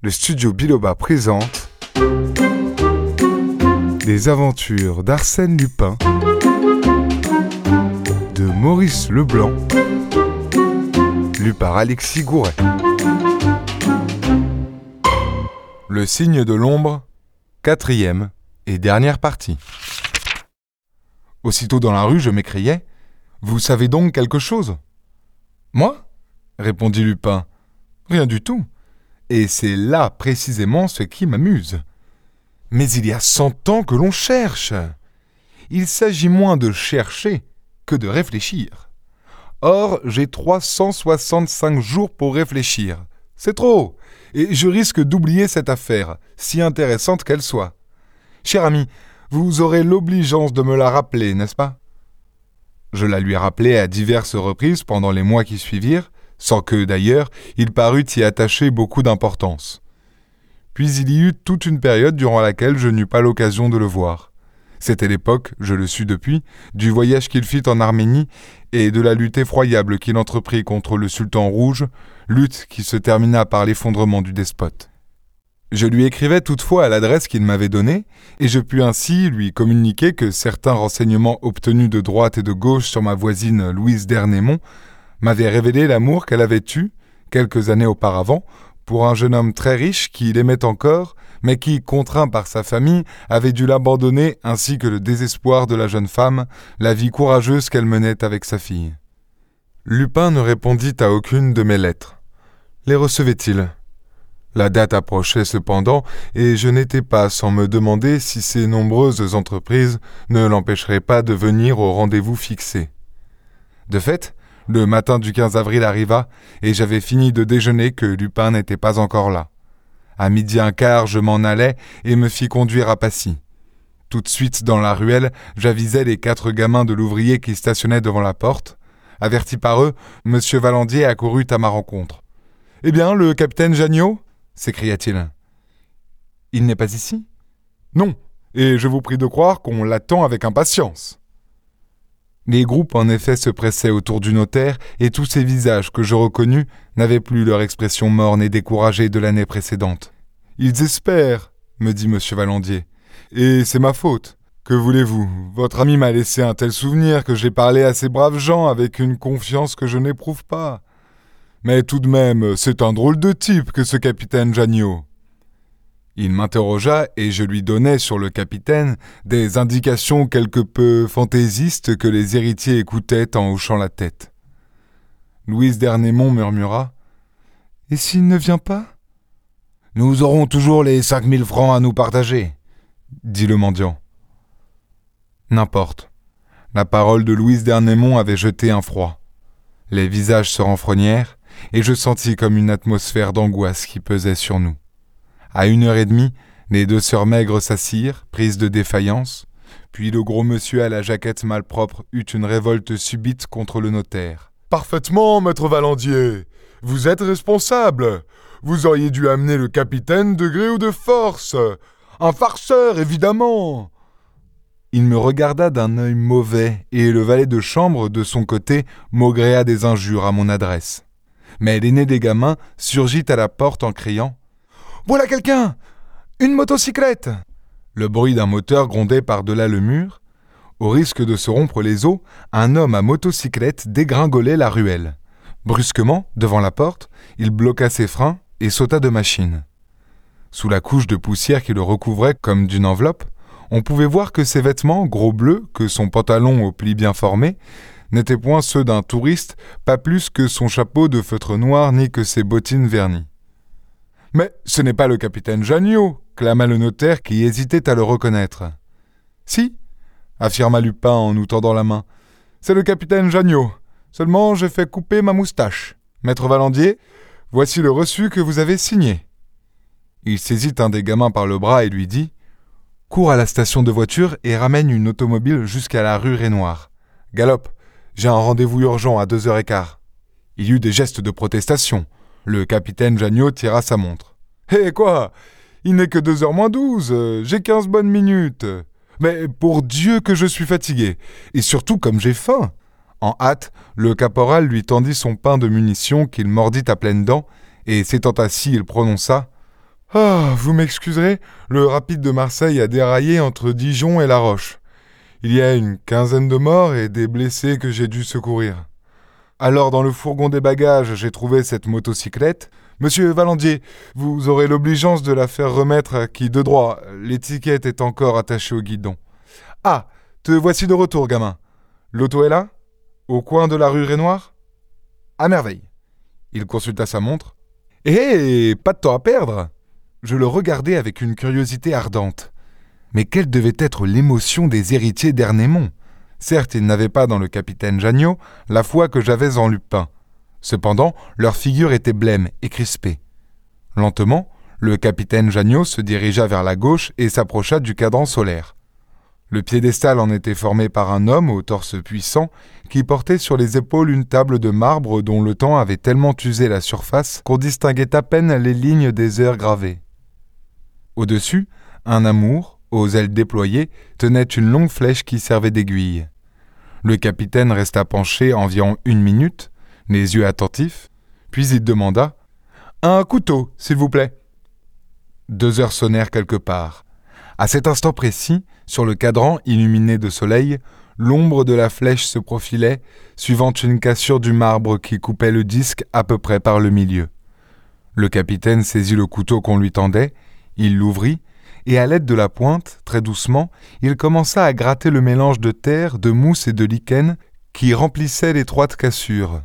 le studio Biloba présente Les aventures d'Arsène Lupin de Maurice Leblanc, lu par Alexis Gouret. Le signe de l'ombre, quatrième et dernière partie. Aussitôt dans la rue, je m'écriai Vous savez donc quelque chose Moi? répondit Lupin. Rien du tout. Et c'est là précisément ce qui m'amuse. Mais il y a cent ans que l'on cherche. Il s'agit moins de chercher que de réfléchir. Or, j'ai 365 jours pour réfléchir. C'est trop, et je risque d'oublier cette affaire, si intéressante qu'elle soit. Cher ami, vous aurez l'obligeance de me la rappeler, n'est-ce pas? Je la lui rappelai à diverses reprises pendant les mois qui suivirent, sans que, d'ailleurs, il parût y attacher beaucoup d'importance. Puis il y eut toute une période durant laquelle je n'eus pas l'occasion de le voir. C'était l'époque, je le sus depuis, du voyage qu'il fit en Arménie et de la lutte effroyable qu'il entreprit contre le sultan rouge, lutte qui se termina par l'effondrement du despote. Je lui écrivais toutefois à l'adresse qu'il m'avait donnée, et je pus ainsi lui communiquer que certains renseignements obtenus de droite et de gauche sur ma voisine Louise d'Ernemont m'avait révélé l'amour qu'elle avait eu, quelques années auparavant, pour un jeune homme très riche qui l'aimait encore, mais qui, contraint par sa famille, avait dû l'abandonner ainsi que le désespoir de la jeune femme, la vie courageuse qu'elle menait avec sa fille. Lupin ne répondit à aucune de mes lettres. Les recevait-il? La date approchait cependant, et je n'étais pas sans me demander si ces nombreuses entreprises ne l'empêcheraient pas de venir au rendez-vous fixé. De fait, le matin du 15 avril arriva, et j'avais fini de déjeuner que Lupin n'était pas encore là. À midi un quart, je m'en allais et me fis conduire à Passy. Tout de suite dans la ruelle, j'avisai les quatre gamins de l'ouvrier qui stationnaient devant la porte. Averti par eux, M. Valandier accourut à ma rencontre. Eh bien, le capitaine Janniot s'écria-t-il. Il n'est pas ici Non, et je vous prie de croire qu'on l'attend avec impatience. Les groupes en effet se pressaient autour du notaire, et tous ces visages que je reconnus n'avaient plus leur expression morne et découragée de l'année précédente. Ils espèrent, me dit M. Valandier. Et c'est ma faute. Que voulez-vous? Votre ami m'a laissé un tel souvenir que j'ai parlé à ces braves gens avec une confiance que je n'éprouve pas. Mais tout de même, c'est un drôle de type que ce capitaine Janniot. Il m'interrogea et je lui donnai sur le capitaine des indications quelque peu fantaisistes que les héritiers écoutaient en hochant la tête. Louise d'Ernemont murmura Et s'il ne vient pas Nous aurons toujours les cinq mille francs à nous partager, dit le mendiant. N'importe. La parole de Louise d'Ernemont avait jeté un froid. Les visages se renfrognèrent, et je sentis comme une atmosphère d'angoisse qui pesait sur nous. À une heure et demie, les deux sœurs maigres s'assirent, prises de défaillance, puis le gros monsieur à la jaquette malpropre eut une révolte subite contre le notaire. Parfaitement, maître Valandier. Vous êtes responsable. Vous auriez dû amener le capitaine de gré ou de force. Un farceur, évidemment. Il me regarda d'un œil mauvais, et le valet de chambre, de son côté, maugréa des injures à mon adresse. Mais l'aîné des gamins surgit à la porte en criant voilà quelqu'un Une motocyclette Le bruit d'un moteur grondait par-delà le mur. Au risque de se rompre les os, un homme à motocyclette dégringolait la ruelle. Brusquement, devant la porte, il bloqua ses freins et sauta de machine. Sous la couche de poussière qui le recouvrait comme d'une enveloppe, on pouvait voir que ses vêtements, gros bleus, que son pantalon aux plis bien formés, n'étaient point ceux d'un touriste, pas plus que son chapeau de feutre noir ni que ses bottines vernies. Mais ce n'est pas le capitaine Janniot, clama le notaire qui hésitait à le reconnaître. Si, affirma Lupin en nous tendant la main. C'est le capitaine Janniot. Seulement j'ai fait couper ma moustache. Maître Valandier, voici le reçu que vous avez signé. Il saisit un des gamins par le bras et lui dit Cours à la station de voiture et ramène une automobile jusqu'à la rue Rainoir. Galope, j'ai un rendez-vous urgent à deux heures et quart. Il y eut des gestes de protestation. Le capitaine Janniot tira sa montre. Eh quoi? Il n'est que deux heures moins douze. J'ai quinze bonnes minutes. Mais pour Dieu que je suis fatigué. Et surtout comme j'ai faim. En hâte, le caporal lui tendit son pain de munitions qu'il mordit à pleines dents, et s'étant assis, il prononça Ah, vous m'excuserez, le rapide de Marseille a déraillé entre Dijon et La Roche. Il y a une quinzaine de morts et des blessés que j'ai dû secourir. Alors, dans le fourgon des bagages, j'ai trouvé cette motocyclette. Monsieur Valandier, vous aurez l'obligeance de la faire remettre qui de droit. L'étiquette est encore attachée au guidon. Ah, te voici de retour, gamin. L'auto est là Au coin de la rue Rénoir À merveille. Il consulta sa montre. Eh, pas de temps à perdre je le regardais avec une curiosité ardente. Mais quelle devait être l'émotion des héritiers d'Ernémont Certes, ils n'avaient pas dans le capitaine Janniot la foi que j'avais en Lupin. Cependant, leur figure était blême et crispée. Lentement, le capitaine Janniot se dirigea vers la gauche et s'approcha du cadran solaire. Le piédestal en était formé par un homme au torse puissant qui portait sur les épaules une table de marbre dont le temps avait tellement usé la surface qu'on distinguait à peine les lignes des heures gravées. Au-dessus, un amour, aux ailes déployées, tenait une longue flèche qui servait d'aiguille. Le capitaine resta penché environ une minute, les yeux attentifs, puis il demanda Un couteau, s'il vous plaît. Deux heures sonnèrent quelque part. À cet instant précis, sur le cadran illuminé de soleil, l'ombre de la flèche se profilait, suivant une cassure du marbre qui coupait le disque à peu près par le milieu. Le capitaine saisit le couteau qu'on lui tendait il l'ouvrit, et à l'aide de la pointe, très doucement, il commença à gratter le mélange de terre, de mousse et de lichen qui remplissait l'étroite cassure.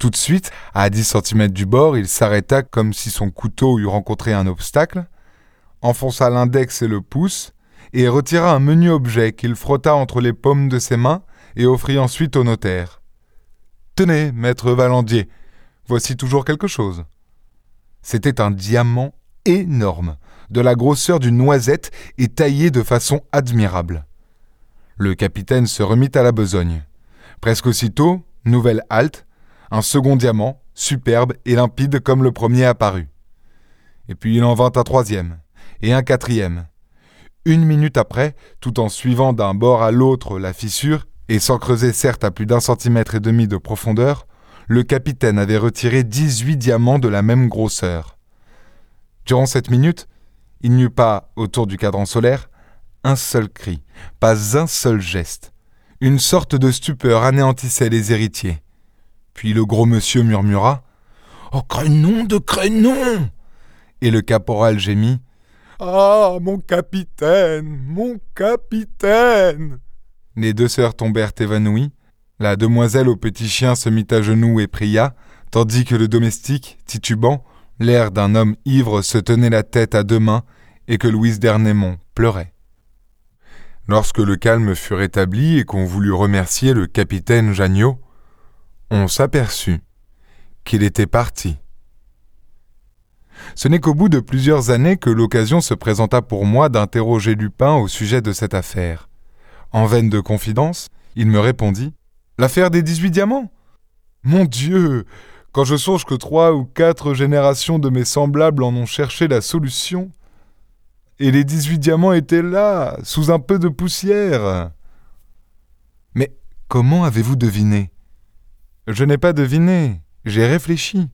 Tout de suite, à dix centimètres du bord, il s'arrêta comme si son couteau eût rencontré un obstacle, enfonça l'index et le pouce, et retira un menu objet qu'il frotta entre les paumes de ses mains et offrit ensuite au notaire. Tenez, maître Valandier, voici toujours quelque chose. C'était un diamant énorme, de la grosseur d'une noisette et taillé de façon admirable. Le capitaine se remit à la besogne. Presque aussitôt, nouvelle halte, un second diamant, superbe et limpide comme le premier apparu. Et puis il en vint un troisième, et un quatrième. Une minute après, tout en suivant d'un bord à l'autre la fissure, et sans creuser certes à plus d'un centimètre et demi de profondeur, le capitaine avait retiré dix-huit diamants de la même grosseur. Durant cette minute, il n'y eut pas, autour du cadran solaire, un seul cri, pas un seul geste. Une sorte de stupeur anéantissait les héritiers. Puis le gros monsieur murmura Oh, crénon de crénon Et le caporal gémit Ah, mon capitaine, mon capitaine Les deux sœurs tombèrent évanouies. La demoiselle au petit chien se mit à genoux et pria, tandis que le domestique, titubant, L'air d'un homme ivre se tenait la tête à deux mains et que Louise d'Ernemont pleurait. Lorsque le calme fut rétabli et qu'on voulut remercier le capitaine Janniot, on s'aperçut qu'il était parti. Ce n'est qu'au bout de plusieurs années que l'occasion se présenta pour moi d'interroger Lupin au sujet de cette affaire. En veine de confidence, il me répondit L'affaire des dix-huit diamants Mon Dieu quand je songe que trois ou quatre générations de mes semblables en ont cherché la solution, et les dix-huit diamants étaient là, sous un peu de poussière. Mais comment avez-vous deviné? Je n'ai pas deviné, j'ai réfléchi.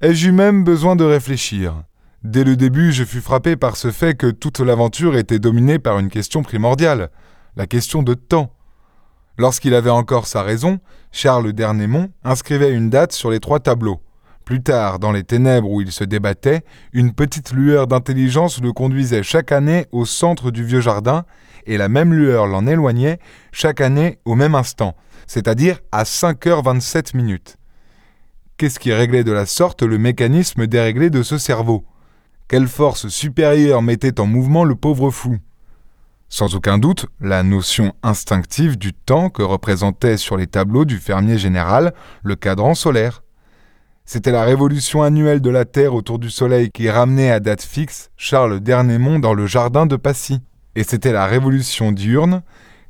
Ai-je eu même besoin de réfléchir? Dès le début, je fus frappé par ce fait que toute l'aventure était dominée par une question primordiale, la question de temps. Lorsqu'il avait encore sa raison, Charles d'Ernemont inscrivait une date sur les trois tableaux. Plus tard, dans les ténèbres où il se débattait, une petite lueur d'intelligence le conduisait chaque année au centre du vieux jardin, et la même lueur l'en éloignait chaque année au même instant, c'est-à-dire à 5h27 minutes. Qu'est-ce qui réglait de la sorte le mécanisme déréglé de ce cerveau? Quelle force supérieure mettait en mouvement le pauvre fou? Sans aucun doute, la notion instinctive du temps que représentait sur les tableaux du fermier général le cadran solaire. C'était la révolution annuelle de la Terre autour du Soleil qui ramenait à date fixe Charles d'Ernemont dans le jardin de Passy. Et c'était la révolution diurne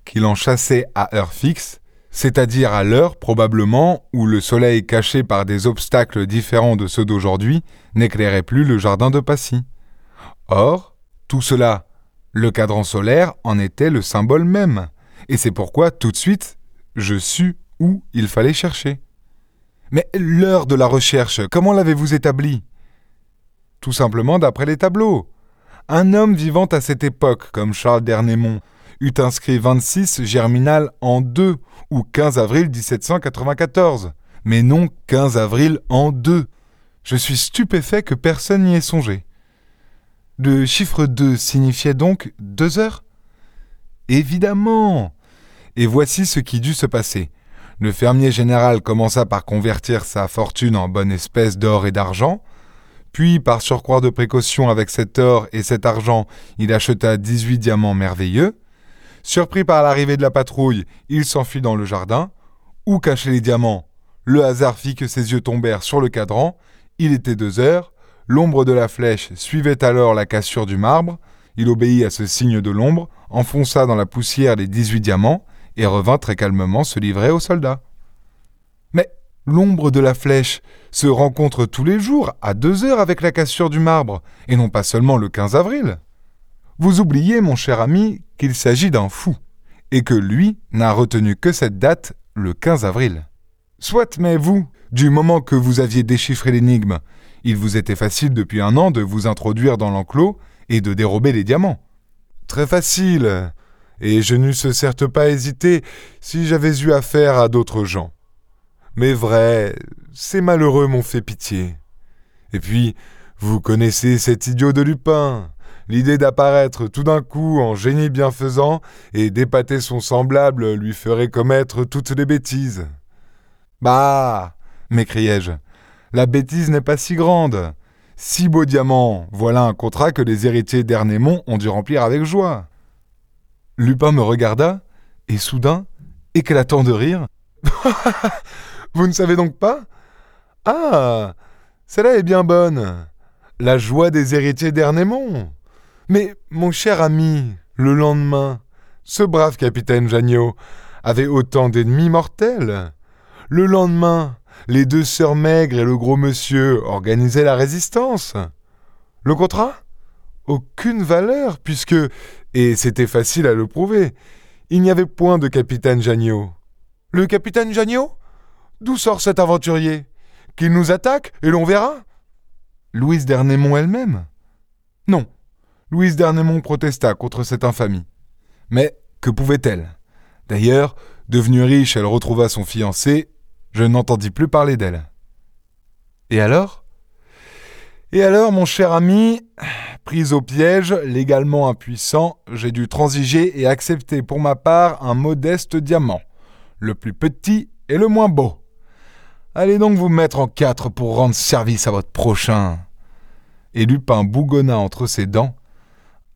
qui l'en chassait à heure fixe, c'est-à-dire à, à l'heure probablement où le Soleil caché par des obstacles différents de ceux d'aujourd'hui n'éclairait plus le jardin de Passy. Or, tout cela le cadran solaire en était le symbole même, et c'est pourquoi tout de suite je sus où il fallait chercher. Mais l'heure de la recherche, comment l'avez-vous établie tout simplement d'après les tableaux. Un homme vivant à cette époque, comme Charles d'Ernemont, eut inscrit 26 Germinal en 2 ou 15 avril 1794, mais non 15 avril en 2. Je suis stupéfait que personne n'y ait songé. Le chiffre 2 signifiait donc deux heures? Évidemment Et voici ce qui dut se passer. Le fermier général commença par convertir sa fortune en bonne espèce d'or et d'argent, puis, par surcroît de précaution avec cet or et cet argent, il acheta 18 diamants merveilleux. Surpris par l'arrivée de la patrouille, il s'enfuit dans le jardin. Où cacher les diamants? Le hasard fit que ses yeux tombèrent sur le cadran. Il était deux heures. L'ombre de la flèche suivait alors la cassure du marbre. Il obéit à ce signe de l'ombre, enfonça dans la poussière les 18 diamants et revint très calmement se livrer aux soldats. Mais l'ombre de la flèche se rencontre tous les jours à deux heures avec la cassure du marbre, et non pas seulement le 15 avril. Vous oubliez, mon cher ami, qu'il s'agit d'un fou, et que lui n'a retenu que cette date, le 15 avril. Soit, mais vous, du moment que vous aviez déchiffré l'énigme, il vous était facile depuis un an de vous introduire dans l'enclos et de dérober les diamants. Très facile. Et je n'eusse certes pas hésité si j'avais eu affaire à d'autres gens. Mais vrai, ces malheureux m'ont fait pitié. Et puis, vous connaissez cet idiot de Lupin. L'idée d'apparaître tout d'un coup en génie bienfaisant et d'épater son semblable lui ferait commettre toutes les bêtises. Bah m'écriai-je, la bêtise n'est pas si grande. Six beaux diamants, voilà un contrat que les héritiers d'Ernémont ont dû remplir avec joie. Lupin me regarda, et soudain, éclatant de rire, Vous ne savez donc pas? Ah Celle-là est bien bonne. La joie des héritiers d'Ernémont. Mais, mon cher ami, le lendemain, ce brave capitaine Janniot avait autant d'ennemis mortels. Le lendemain, les deux sœurs maigres et le gros monsieur organisaient la résistance. Le contrat? Aucune valeur, puisque, et c'était facile à le prouver, il n'y avait point de capitaine Janniot. Le capitaine Janniot D'où sort cet aventurier? Qu'il nous attaque et l'on verra? Louise d'Ernemont elle-même? Non. Louise d'Ernemont protesta contre cette infamie. Mais que pouvait-elle? D'ailleurs, devenue riche, elle retrouva son fiancé je n'entendis plus parler d'elle. Et alors? Et alors, mon cher ami, prise au piège, légalement impuissant, j'ai dû transiger et accepter pour ma part un modeste diamant, le plus petit et le moins beau. Allez donc vous mettre en quatre pour rendre service à votre prochain. Et Lupin bougonna entre ses dents.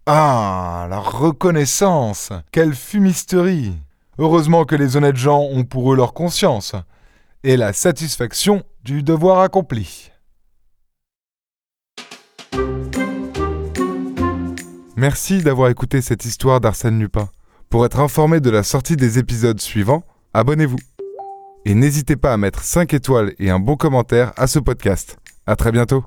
Ah, la reconnaissance Quelle fumisterie Heureusement que les honnêtes gens ont pour eux leur conscience et la satisfaction du devoir accompli. Merci d'avoir écouté cette histoire d'Arsène Lupin. Pour être informé de la sortie des épisodes suivants, abonnez-vous. Et n'hésitez pas à mettre 5 étoiles et un bon commentaire à ce podcast. À très bientôt.